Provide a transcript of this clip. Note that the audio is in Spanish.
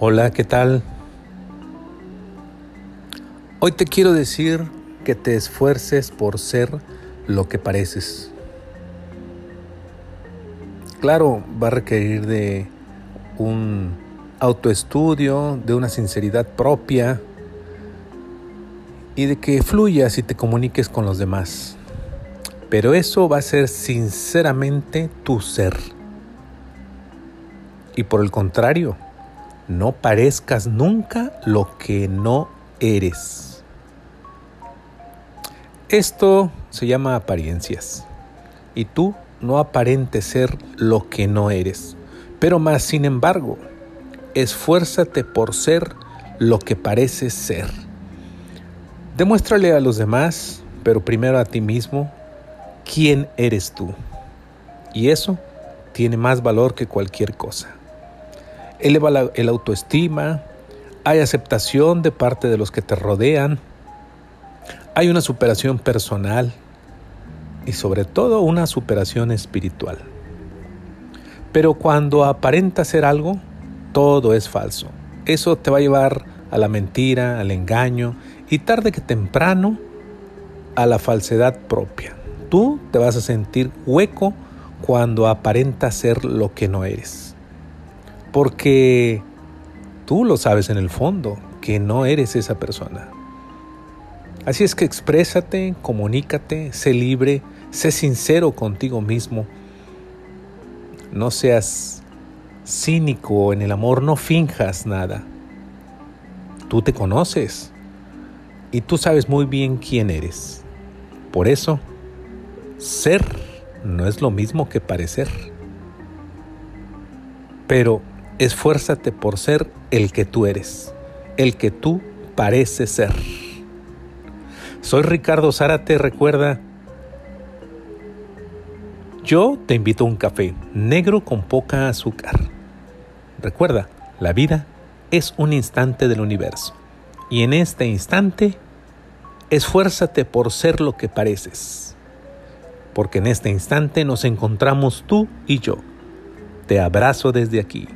Hola, ¿qué tal? Hoy te quiero decir que te esfuerces por ser lo que pareces. Claro, va a requerir de un autoestudio, de una sinceridad propia y de que fluyas y te comuniques con los demás. Pero eso va a ser sinceramente tu ser. Y por el contrario, no parezcas nunca lo que no eres. Esto se llama apariencias. Y tú no aparentes ser lo que no eres. Pero más, sin embargo, esfuérzate por ser lo que pareces ser. Demuéstrale a los demás, pero primero a ti mismo, quién eres tú. Y eso tiene más valor que cualquier cosa eleva la, el autoestima, hay aceptación de parte de los que te rodean, hay una superación personal y sobre todo una superación espiritual. Pero cuando aparenta ser algo, todo es falso. Eso te va a llevar a la mentira, al engaño y tarde que temprano a la falsedad propia. Tú te vas a sentir hueco cuando aparenta ser lo que no eres porque tú lo sabes en el fondo, que no eres esa persona. Así es que exprésate, comunícate, sé libre, sé sincero contigo mismo. No seas cínico en el amor, no finjas nada. Tú te conoces y tú sabes muy bien quién eres. Por eso, ser no es lo mismo que parecer. Pero Esfuérzate por ser el que tú eres, el que tú pareces ser. Soy Ricardo Zárate, recuerda, yo te invito a un café negro con poca azúcar. Recuerda, la vida es un instante del universo y en este instante esfuérzate por ser lo que pareces, porque en este instante nos encontramos tú y yo. Te abrazo desde aquí.